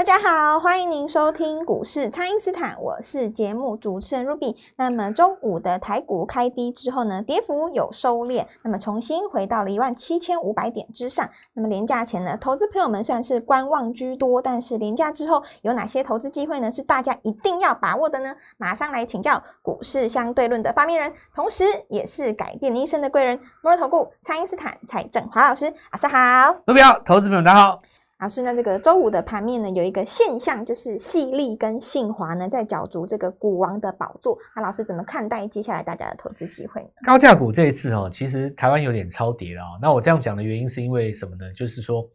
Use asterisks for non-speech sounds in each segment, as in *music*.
大家好，欢迎您收听股市蔡因斯坦，我是节目主持人 Ruby。那么周五的台股开低之后呢，跌幅有收敛，那么重新回到了一万七千五百点之上。那么连假前呢，投资朋友们虽然是观望居多，但是连价之后有哪些投资机会呢？是大家一定要把握的呢？马上来请教股市相对论的发明人，同时也是改变你一生的贵人——摩尔投顾蔡因斯坦蔡振华老师。老师好，Ruby 好，投资朋友大家好。老师，那这个周五的盘面呢，有一个现象，就是细粒跟信华呢在角逐这个股王的宝座。那老师怎么看待接下来大家的投资机会呢？高价股这一次哦，其实台湾有点超跌了哦。那我这样讲的原因是因为什么呢？就是说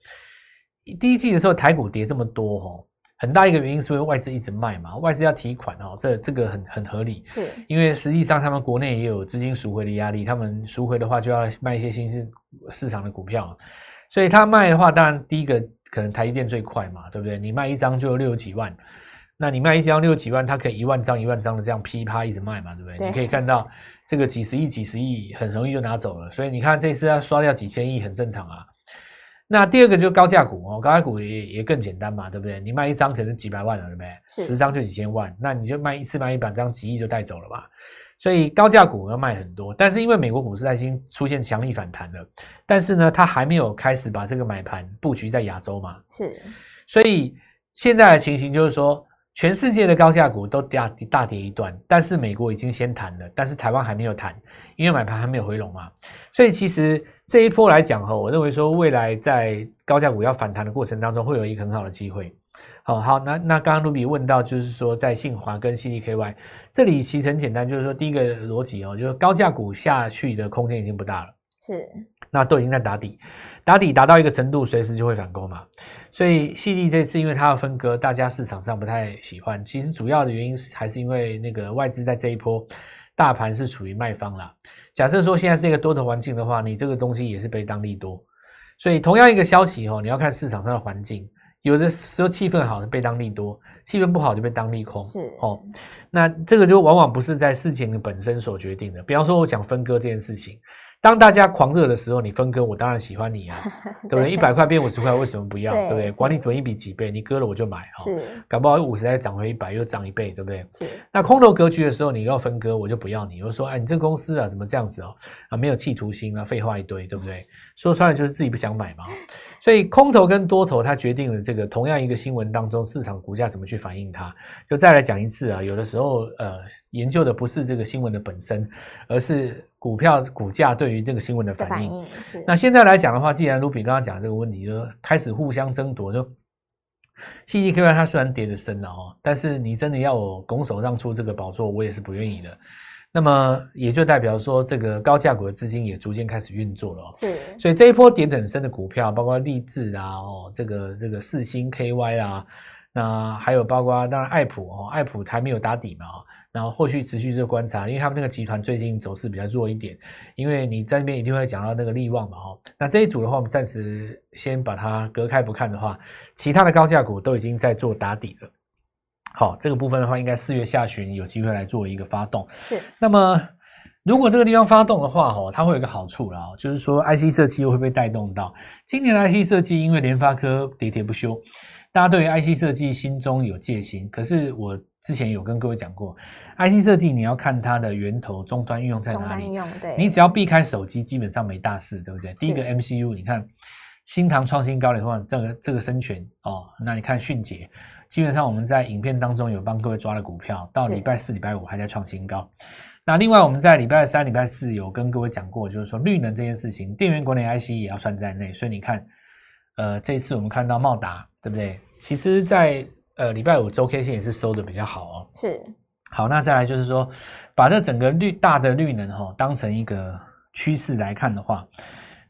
第一季的时候台股跌这么多哦，很大一个原因是因为外资一直卖嘛，外资要提款哦，这这个很很合理。是因为实际上他们国内也有资金赎回的压力，他们赎回的话就要卖一些新兴市场的股票，所以他卖的话，当然第一个。可能台积电最快嘛，对不对？你卖一张就六几万，那你卖一张六几万，它可以一万张一万张的这样噼啪一直卖嘛，对不对？你可以看到这个几十亿几十亿很容易就拿走了，所以你看这次要刷掉几千亿很正常啊。那第二个就是高价股哦，高价股也也更简单嘛，对不对？你卖一张可能几百万了，对不对？十张就几千万，那你就卖一次卖一百张，几亿就带走了吧。所以高价股要卖很多，但是因为美国股市已经出现强力反弹了，但是呢，它还没有开始把这个买盘布局在亚洲嘛？是，所以现在的情形就是说，全世界的高价股都大大跌一段，但是美国已经先弹了，但是台湾还没有弹，因为买盘还没有回笼嘛。所以其实这一波来讲哈，我认为说未来在高价股要反弹的过程当中，会有一个很好的机会。好好，那那刚刚卢比问到，就是说在信华跟 CDKY 这里其实很简单，就是说第一个逻辑哦，就是高价股下去的空间已经不大了，是，那都已经在打底，打底达到一个程度，随时就会反攻嘛。所以 CD 这次因为它要分割，大家市场上不太喜欢。其实主要的原因是还是因为那个外资在这一波大盘是处于卖方啦。假设说现在是一个多头环境的话，你这个东西也是被当利多。所以同样一个消息哦，你要看市场上的环境。有的时候气氛好的被当利多，气氛不好就被当利空。是哦，那这个就往往不是在事情的本身所决定的。比方说，我讲分割这件事情，当大家狂热的时候，你分割，我当然喜欢你啊，*laughs* 对不对？一百块变五十块，为什么不要？对不对？管你存一笔几倍，你割了我就买。是，搞不好五十再涨回一百，又涨一倍，对不对？是。那空头格局的时候，你要分割，我就不要你。我说，哎，你这公司啊，怎么这样子哦？啊，没有企图心啊，废话一堆，对不对？*laughs* 说穿了就是自己不想买嘛。所以空头跟多头，它决定了这个同样一个新闻当中，市场股价怎么去反映它。就再来讲一次啊，有的时候呃，研究的不是这个新闻的本身，而是股票股价对于这个新闻的反应。那现在来讲的话，既然卢比刚刚讲这个问题，就开始互相争夺，就 C D K Y 它虽然跌得深了哦，但是你真的要我拱手让出这个宝座，我也是不愿意的。那么也就代表说，这个高价股的资金也逐渐开始运作了。是，所以这一波点很深的股票，包括立志啊，哦，这个这个四星 KY 啊，那还有包括当然爱普哦，爱普还没有打底嘛，然后后续持续做观察，因为他们那个集团最近走势比较弱一点，因为你在那边一定会讲到那个利旺嘛，哦，那这一组的话，我们暂时先把它隔开不看的话，其他的高价股都已经在做打底了。好，这个部分的话，应该四月下旬有机会来做一个发动。是，那么如果这个地方发动的话，哦，它会有一个好处啦，就是说 IC 设计又会被带动到。今年的 IC 设计，因为联发科喋喋不休，大家对于 IC 设计心中有戒心。可是我之前有跟各位讲过，IC 设计你要看它的源头终端运用在哪里。用对，你只要避开手机，基本上没大事，对不对？第一个 MCU，你看新唐创新高的话，这个这个生全哦，那你看迅捷。基本上我们在影片当中有帮各位抓了股票，到礼拜四、礼拜五还在创新高。那另外我们在礼拜三、礼拜四有跟各位讲过，就是说绿能这件事情，电源管理 IC 也要算在内。所以你看，呃，这一次我们看到茂达，对不对？其实，在呃礼拜五周 K 线也是收的比较好哦。是。好，那再来就是说，把这整个绿大的绿能哈当成一个趋势来看的话，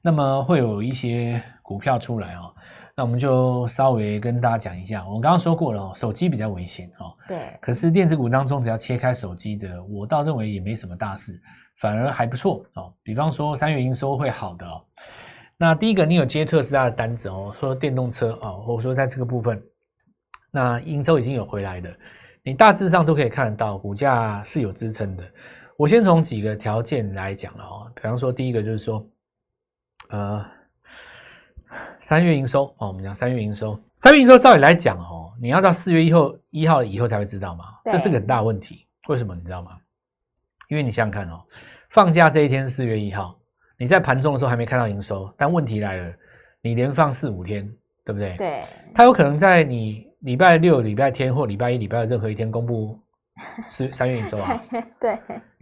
那么会有一些股票出来哦。那我们就稍微跟大家讲一下，我刚刚说过了哦，手机比较危险哦。对，可是电子股当中，只要切开手机的，我倒认为也没什么大事，反而还不错哦。比方说三月营收会好的哦。那第一个，你有接特斯拉的单子哦，说电动车哦，或者说在这个部分，那营收已经有回来的，你大致上都可以看得到，股价是有支撑的。我先从几个条件来讲了哦，比方说第一个就是说，呃。三月营收哦，我们讲三月营收，三月营收照理来讲哦，你要到四月一号一号以后才会知道嘛，这是个很大问题。为什么你知道吗？因为你想想看哦，放假这一天是四月一号，你在盘中的时候还没看到营收，但问题来了，你连放四五天，对不对？对，它有可能在你礼拜六、礼拜天或礼拜一、礼拜二任何一天公布 *laughs* 是三月营收啊。对，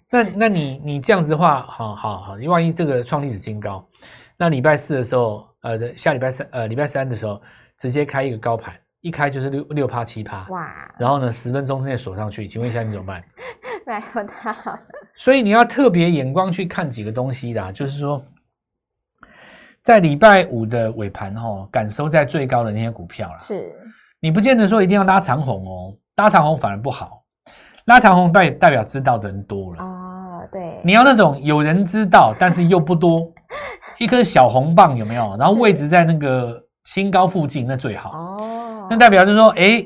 那那你你这样子的话，好好好，你万一这个创历史新高，那礼拜四的时候。呃，下礼拜三，呃，礼拜三的时候，直接开一个高盘，一开就是六六趴七趴，哇！然后呢，十分钟之内锁上去，请问一下你怎么办？*laughs* 买不到。*laughs* 所以你要特别眼光去看几个东西的，就是说，在礼拜五的尾盘哦，敢收在最高的那些股票啦，是你不见得说一定要拉长红哦，拉长红反而不好，拉长红代代表知道的人多了哦，对，你要那种有人知道，但是又不多。*laughs* 一颗小红棒有没有？然后位置在那个新高附近，那最好。哦，那代表就是说，哎，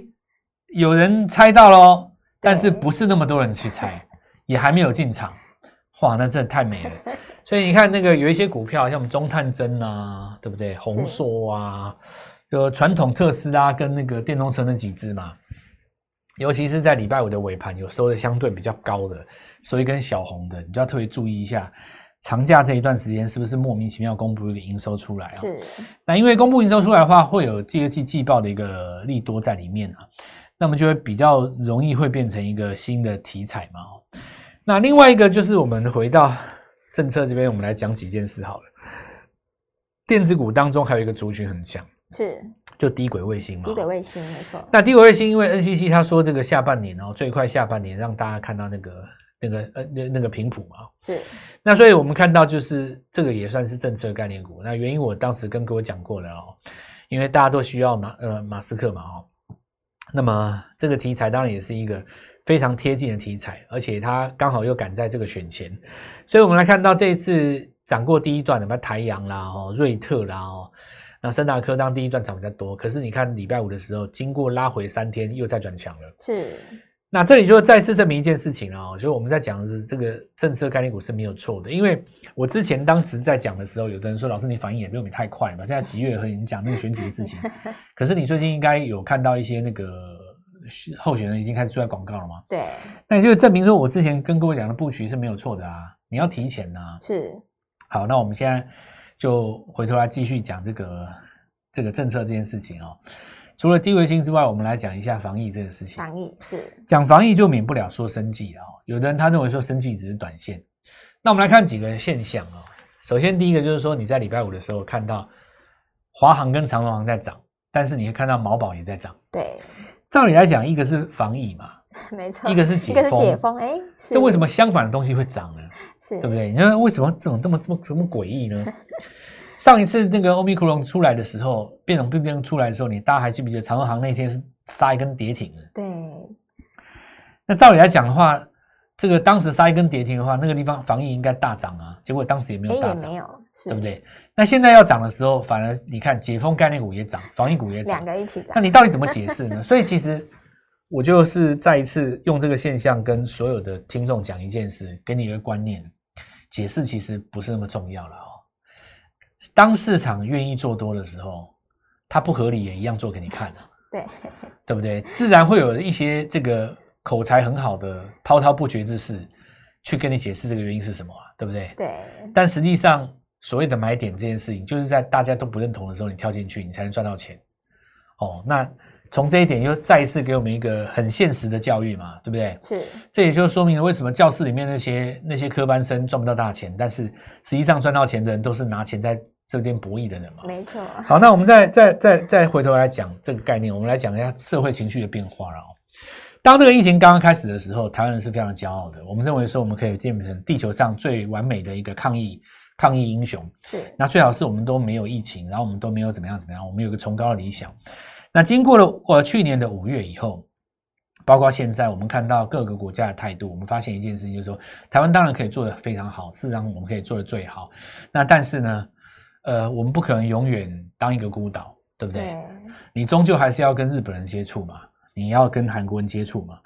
有人猜到喽，但是不是那么多人去猜，也还没有进场。哇，那真的太美了。所以你看那个有一些股票，像我们中探针啊，对不对？红硕啊，就传统特斯拉跟那个电动车那几只嘛，尤其是在礼拜五的尾盘，有收的相对比较高的，收一根小红的，你就要特别注意一下。长假这一段时间是不是莫名其妙公布一个营收出来啊？是。那因为公布营收出来的话，会有第二季季报的一个利多在里面啊，那么就会比较容易会变成一个新的题材嘛。那另外一个就是我们回到政策这边，我们来讲几件事好了。电子股当中还有一个族群很强，是就低轨卫星嘛。低轨卫星没错。那低轨卫星因为 NCC 他说这个下半年哦，最快下半年让大家看到那个。那个呃那那个频谱嘛，是，那所以我们看到就是这个也算是政策概念股。那原因我当时跟各位讲过了哦，因为大家都需要马呃马斯克嘛哦，那么这个题材当然也是一个非常贴近的题材，而且它刚好又赶在这个选前，所以我们来看到这一次涨过第一段的，什么台阳啦哦瑞特啦哦，那森达科当第一段涨比较多，可是你看礼拜五的时候，经过拉回三天又再转强了，是。那这里就再次证明一件事情啊，就是我们在讲的是这个政策概念股是没有错的。因为我之前当时在讲的时候，有的人说老师你反应也没有太快嘛，现在几月和你讲那个选举的事情，*laughs* 可是你最近应该有看到一些那个候选人已经开始出来广告了吗？对，那就证明说我之前跟各位讲的布局是没有错的啊，你要提前啊。是，好，那我们现在就回头来继续讲这个这个政策这件事情哦。除了低维星之外，我们来讲一下防疫这个事情。防疫是讲防疫就免不了说生计啊。有的人他认为说生计只是短线。那我们来看几个现象啊。首先第一个就是说你在礼拜五的时候看到华航跟长荣航在涨，但是你会看到毛宝也在涨。对，照理来讲，一个是防疫嘛，*laughs* 没错，一个是解封。一个是解封，哎，这为什么相反的东西会涨呢？是，对不对？你说为什么这种这么这么这么诡异呢？*laughs* 上一次那个欧米克隆出来的时候，变种病毒出来的时候，你大家还记不记得长荣航那天是杀一根跌停的？对。那照理来讲的话，这个当时杀一根跌停的话，那个地方防疫应该大涨啊，结果当时也没有大涨，没有，对不对？那现在要涨的时候，反而你看解封概念股也涨，防疫股也涨，两个一起涨。那你到底怎么解释呢？*laughs* 所以其实我就是再一次用这个现象跟所有的听众讲一件事，给你一个观念，解释其实不是那么重要了。当市场愿意做多的时候，它不合理也一样做给你看 *laughs* 对，对不对？自然会有一些这个口才很好的滔滔不绝之士，去跟你解释这个原因是什么，对不对？对。但实际上，所谓的买点这件事情，就是在大家都不认同的时候，你跳进去，你才能赚到钱。哦，那从这一点又再一次给我们一个很现实的教育嘛，对不对？是。这也就说明了为什么教室里面那些那些科班生赚不到大钱，但是实际上赚到钱的人都是拿钱在。这边博弈的人嘛，没错。好，那我们再再再再回头来讲这个概念，我们来讲一下社会情绪的变化了。当这个疫情刚刚开始的时候，台湾人是非常骄傲的。我们认为说，我们可以变成地球上最完美的一个抗疫抗疫英雄。是那最好是我们都没有疫情，然后我们都没有怎么样怎么样，我们有个崇高的理想。那经过了呃去年的五月以后，包括现在我们看到各个国家的态度，我们发现一件事情，就是说台湾当然可以做得非常好，事实上我们可以做得最好。那但是呢，呃，我们不可能永远当一个孤岛，对不对？对你终究还是要跟日本人接触嘛，你要跟韩国人接触嘛，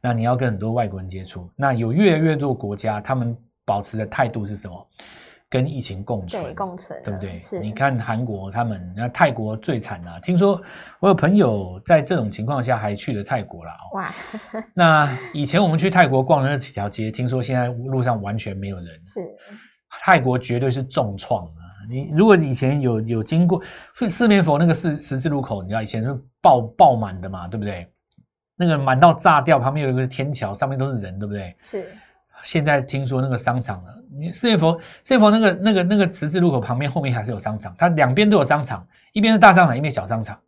那你要跟很多外国人接触。那有越来越多国家，他们保持的态度是什么？跟疫情共存，对共存，对不对？是你看韩国他们，那泰国最惨啊！听说我有朋友在这种情况下还去了泰国啦。哦哇，那以前我们去泰国逛的那几条街，听说现在路上完全没有人。是泰国绝对是重创啊！你如果以前有有经过四四面佛那个四十字路口，你知道以前是爆爆满的嘛，对不对？那个满到炸掉，旁边有一个天桥，上面都是人，对不对？是现在听说那个商场了，你四月佛四月佛那个那个那个十字路口旁边后面还是有商场，它两边都有商场，一边是大商场，一边小商场。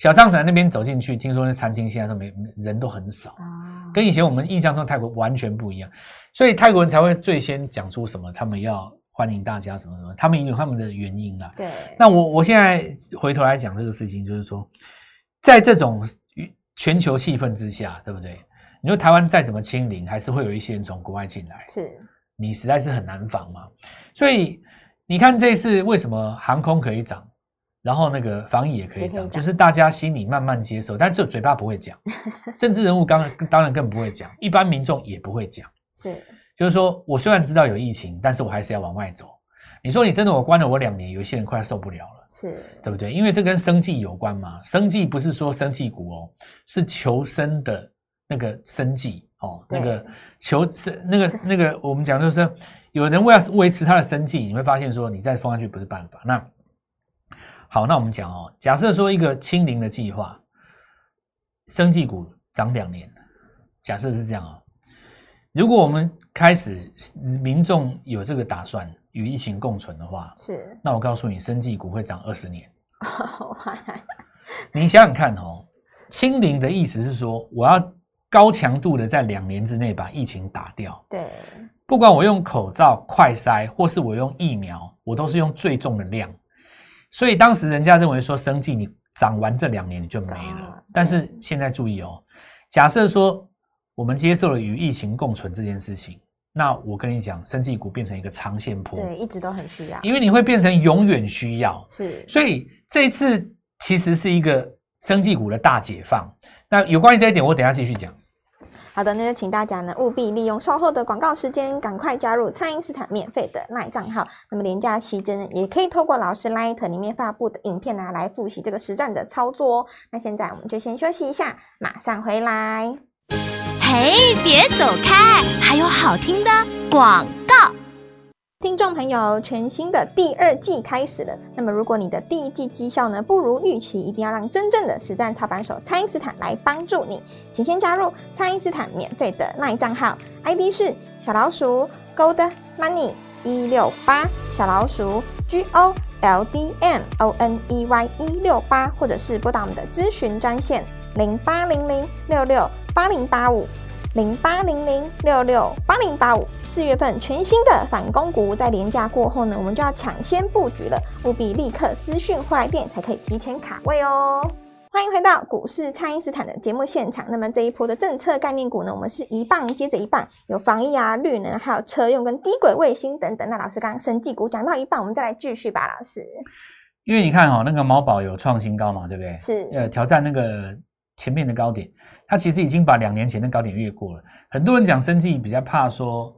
小商场那边走进去，听说那餐厅现在都没人都很少，啊，跟以前我们印象中泰国完全不一样，所以泰国人才会最先讲出什么，他们要欢迎大家什么什么，他们有他们的原因啊。对，那我我现在回头来讲这个事情，就是说，在这种全球气氛之下，对不对？你说台湾再怎么清零，还是会有一些人从国外进来，是你实在是很难防嘛。所以你看这次为什么航空可以涨，然后那个防疫也可以涨，就是大家心里慢慢接受，但这嘴巴不会讲，*laughs* 政治人物刚当然更不会讲，一般民众也不会讲。是就是说我虽然知道有疫情，但是我还是要往外走。你说你真的我关了我两年，有一些人快受不了了。是，对不对？因为这跟生计有关嘛，生计不是说生计股哦，是求生的那个生计哦，那个求生那个那个，我们讲就是有人为了维持他的生计，你会发现说你再封下去不是办法。那好，那我们讲哦，假设说一个清零的计划，生技股涨两年，假设是这样哦、如果我们开始民众有这个打算与疫情共存的话，是，那我告诉你，生技股会涨二十年。你想想看哦，清零的意思是说，我要高强度的在两年之内把疫情打掉。对，不管我用口罩、快筛，或是我用疫苗，我都是用最重的量。所以当时人家认为说，生计你涨完这两年你就没啊了。但是现在注意哦，假设说我们接受了与疫情共存这件事情，那我跟你讲，生技股变成一个长线坡，对，一直都很需要，因为你会变成永远需要。是，所以这一次其实是一个生技股的大解放。那有关于这一点，我等一下继续讲。好的，那就请大家呢务必利用稍后的广告时间，赶快加入蔡因斯坦免费的赖账号。那么廉价期间呢，也可以透过老师 Light 里面发布的影片啊，来复习这个实战的操作哦。那现在我们就先休息一下，马上回来。嘿，别走开，还有好听的广。听众朋友，全新的第二季开始了。那么，如果你的第一季绩效呢不如预期，一定要让真正的实战操盘手蔡因斯坦来帮助你。请先加入蔡因斯坦免费的 LINE 账号，ID 是小老鼠 Gold Money 一六八，小老鼠 G O L D M O N E Y 一六八，或者是拨打我们的咨询专线零八零零六六八零八五。零八零零六六八零八五。四月份全新的反攻股在廉价过后呢，我们就要抢先布局了，务必立刻私讯或来电才可以提前卡位哦。欢迎回到股市，蔡因斯坦的节目现场。那么这一波的政策概念股呢，我们是一棒接着一棒，有防疫啊、绿能，还有车用跟低轨卫星等等。那老师刚刚生技股讲到一半，我们再来继续吧，老师。因为你看哦，那个毛宝有创新高嘛，对不对？是呃，挑战那个前面的高点，它其实已经把两年前的高点越过了。很多人讲生计比较怕说，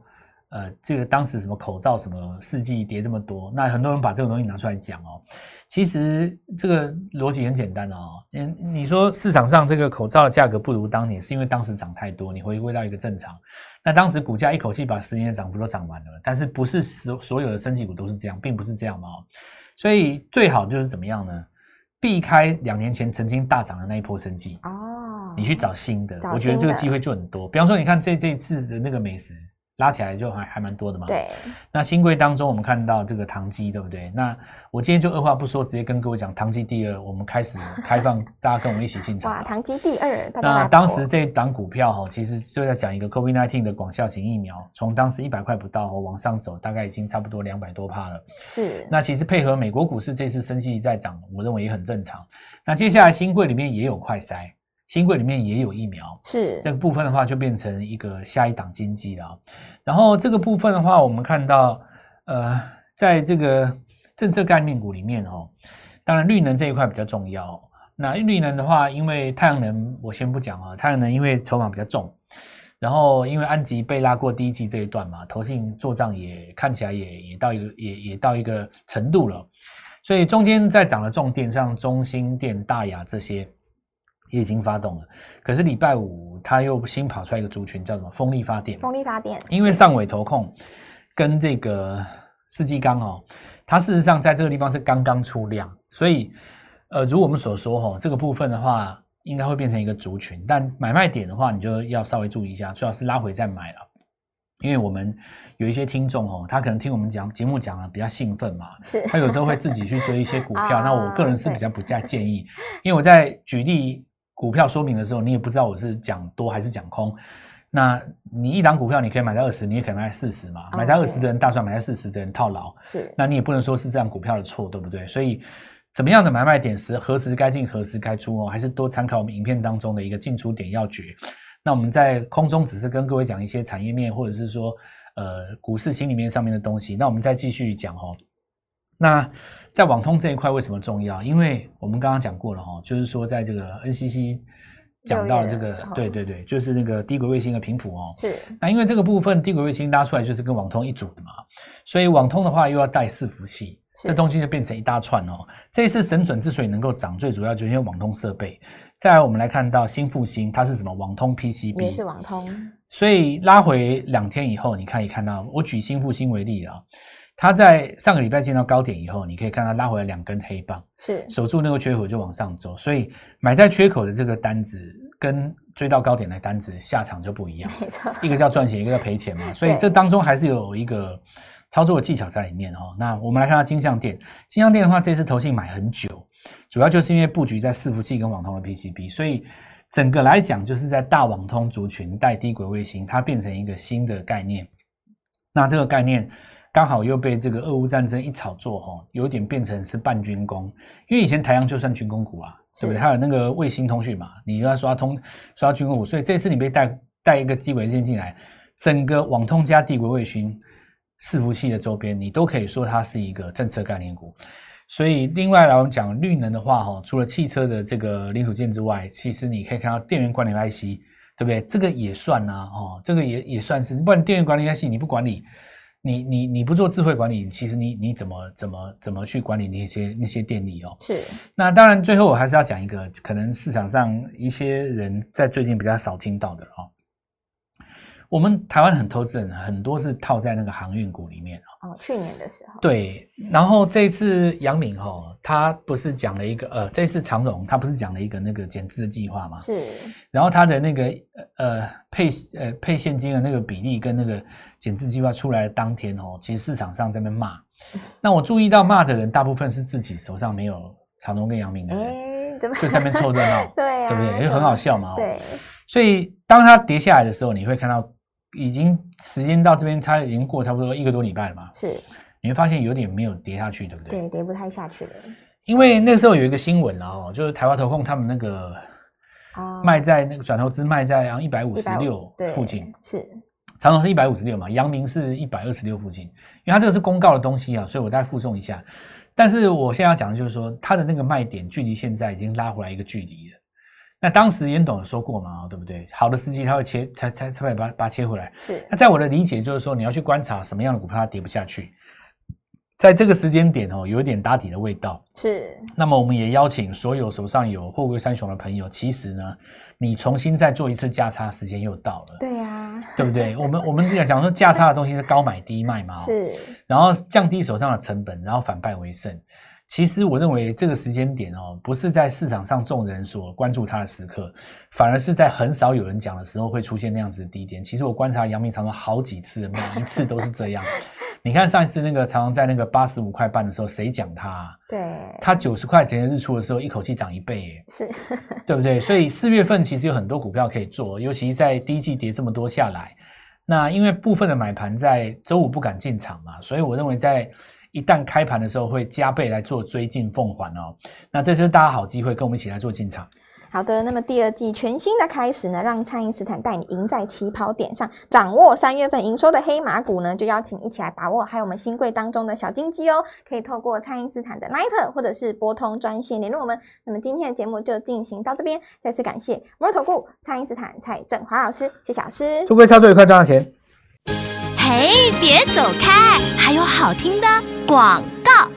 呃，这个当时什么口罩什么世纪跌这么多，那很多人把这个东西拿出来讲哦。其实这个逻辑很简单哦，嗯，你说市场上这个口罩的价格不如当年，是因为当时涨太多，你回归到一个正常。那当时股价一口气把十年的涨幅都涨完了，但是不是所所有的升级股都是这样，并不是这样嘛、哦。所以最好就是怎么样呢？避开两年前曾经大涨的那一波升绩，哦，你去找新的，找我觉得这个机会就很多。比方说，你看这这一次的那个美食，拉起来就还还蛮多的嘛。。对，那新贵当中，我们看到这个唐基，对不对？那我今天就二话不说，直接跟各位讲唐基第二，我们开始开放大家跟我们一起进场哇，唐基第二，那当时这档股票哈，其实就在讲一个 COVID-19 的广效型疫苗，从当时一百块不到哦往上走，大概已经差不多两百多趴了。是那其实配合美国股市这次升息在涨，我认为也很正常。那接下来新贵里面也有快筛，新贵里面也有疫苗，是这个部分的话就变成一个下一档经济了啊。然后这个部分的话，我们看到呃，在这个政策概念股里面哦，当然绿能这一块比较重要哦。那绿能的话，因为太阳能我先不讲啊，太阳能因为筹码比较重，然后因为安吉被拉过第一季这一段嘛，投信做账也看起来也也到一个也也到一个程度了，所以中间在涨的重点，像中心电、大雅这些也已经发动了。可是礼拜五它又新跑出来一个族群，叫什么风力发电？风力发电，因为上尾投控跟这个世纪钢哦，它事实上在这个地方是刚刚出量，所以呃，如我们所说哦，这个部分的话应该会变成一个族群，但买卖点的话，你就要稍微注意一下，最好是拉回再买了，因为我们有一些听众哦，他可能听我们讲节目讲了比较兴奋嘛，是。他有时候会自己去追一些股票，*laughs* 啊那我个人是比较不太建议，因为我在举例股票说明的时候，你也不知道我是讲多还是讲空。那你一档股票你可以买到二十，你也可以买到四十嘛。哦买到二十的人大赚，买到四十的人套牢，是那你也不能说是这样股票的错，对不对？所以怎么样的买卖点时何时该进，何时该出哦，还是多参考我们影片当中的一个进出点要诀。那我们在空中只是跟各位讲一些产业面或者是说呃股市心里面上面的东西。那我们再继续讲哦。那在网通这一块为什么重要？因为我们刚刚讲过了哈、哦，就是说在这个 NCC 讲到这个对对对，就是那个低轨卫星的频谱哦。是那因为这个部分低轨卫星拉出来就是跟网通一组的嘛，所以网通的话又要带伺服器，是这东西就变成一大串哦。这一次神准之所以能够涨，最主要就是因为网通设备。再来，我们来看到新复兴，它是什么？网通 PCB 也是网通，所以拉回两天以后，你可以看到，我举新复兴为例啊，它在上个礼拜见到高点以后，你可以看到拉回来两根黑棒，是守住那个缺口就往上走，所以买在缺口的这个单子跟追到高点的单子下场就不一样。没错，一个叫赚钱，一个叫赔钱嘛，所以对这当中还是有一个操作的技巧在里面哦。那我们来看到金项店，金项店的话，这次投信买很久，主要就是因为布局在伺服器跟网通的 PCB，所以整个来讲就是在大网通族群带低轨卫星，它变成一个新的概念。那这个概念刚好又被这个俄乌战争一炒作哈、有点变成是半军工，因为以前台阳就算军工股啊，对不对？是还有那个卫星通讯嘛，你要刷通刷军工股，所以这次你被带带一个低轨线进来，整个网通加低轨卫星伺服器的周边，你都可以说它是一个政策概念股。所以另外来我们讲绿能的话，哈，除了汽车的这个零组件之外，其实你可以看到电源管理 IC，对不对？这个也算呐、哦，这个也也算是，不然电源管理 IC 你不管理，你你你不做智慧管理，其实你你怎么怎么怎么去管理那些那些电力哦？是那当然，最后我还是要讲一个可能市场上一些人在最近比较少听到的哦。我们台湾很投资人很多是套在那个航运股里面哦。哦，去年的时候，对，然后这一次杨敏哈、哦，他不是讲了一个呃，这次长荣他不是讲了一个那个减资的计划吗？是然后他的那个呃配呃配现金的那个比例跟那个减资计划出来的当天哦，其实市场上在那边骂。那我注意到骂的人大部分是自己手上没有长隆跟杨明的人，哎，怎么就在那边凑热闹，*laughs* 对啊，对不对？就很好笑嘛、哦。。对，所以当它跌下来的时候，你会看到已经时间到这边，它已经过差不多一个多礼拜了嘛，是，你会发现有点没有跌下去，对不对？对，跌不太下去了，因为那时候有一个新闻啊，哦，就是台湾投控他们那个哦卖在那个转投资卖在一百五十六附近，是长荣是一百五十六嘛，阳明是一百二十六附近，因为它这个是公告的东西啊，所以我再附送一下。但是我现在要讲的就是说，它的那个卖点距离现在已经拉回来一个距离了。那当时严董有说过嘛，对不对？好的司机他会切，才才才会把把它切回来。是那在我的理解就是说，你要去观察什么样的股票它跌不下去，在这个时间点哦，有一点打底的味道。是那么我们也邀请所有手上有货柜三雄的朋友，其实呢，你重新再做一次价差，时间又到了。对呀，对不对？我们我们讲讲说价差的东西是高买低卖嘛、哦，是然后降低手上的成本，然后反败为胜。其实我认为这个时间点哦，不是在市场上众人所关注它的时刻，反而是在很少有人讲的时候会出现那样子的低点。其实我观察阳明长荣好几次，每一次都是这样。*laughs* 你看上一次那个长荣在那个八十五块半的时候，谁讲它？对，它九十块钱日出的时候，一口气涨一倍，耶，是，对不对？所以四月份其实有很多股票可以做，尤其在第一季跌这么多下来，那因为部分的买盘在周五不敢进场嘛，所以我认为在。一旦开盘的时候，会加倍来做追进凤凰哦。那这就是大家好机会，跟我们一起来做进场。好的，那么第二季全新的开始呢，让蔡因斯坦带你赢在起跑点上，掌握三月份营收的黑马股呢，就邀请一起来把握。还有我们新贵当中的小金鸡哦，可以透过蔡因斯坦的 Line 或者是拨通专线联络我们。那么今天的节目就进行到这边，再次感谢摩尔投顾蔡因斯坦蔡振华老师，谢老师，祝各位操作愉快，赚到钱。嘿，别走开，还有好听的。广告，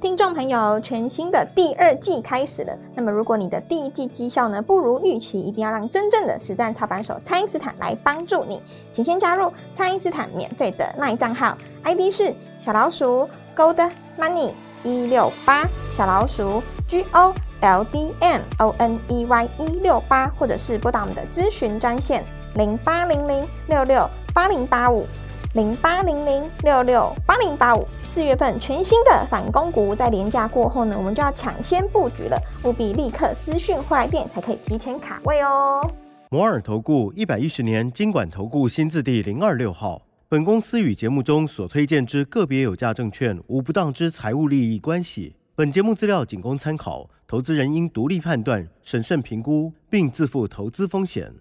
听众朋友，全新的第二季开始了。那么，如果你的第一季绩效呢不如预期，一定要让真正的实战操盘手蔡因斯坦来帮助你。请先加入蔡因斯坦免费的卖账号，ID 是小老鼠 Gold Money 一六八，小老鼠 G O L D M O N E Y 一六八，或者是拨打我们的咨询专线零八零零六六八零八五。零八零零六六八零八五，四月份全新的反攻股，在廉价过后呢，我们就要抢先布局了，务必立刻私讯或来电，才可以提前卡位哦。摩尔投顾一百一十年经管投顾新字第零二六号，本公司与节目中所推荐之个别有价证券无不当之财务利益关系，本节目资料仅供参考，投资人应独立判断、审慎评估，并自负投资风险。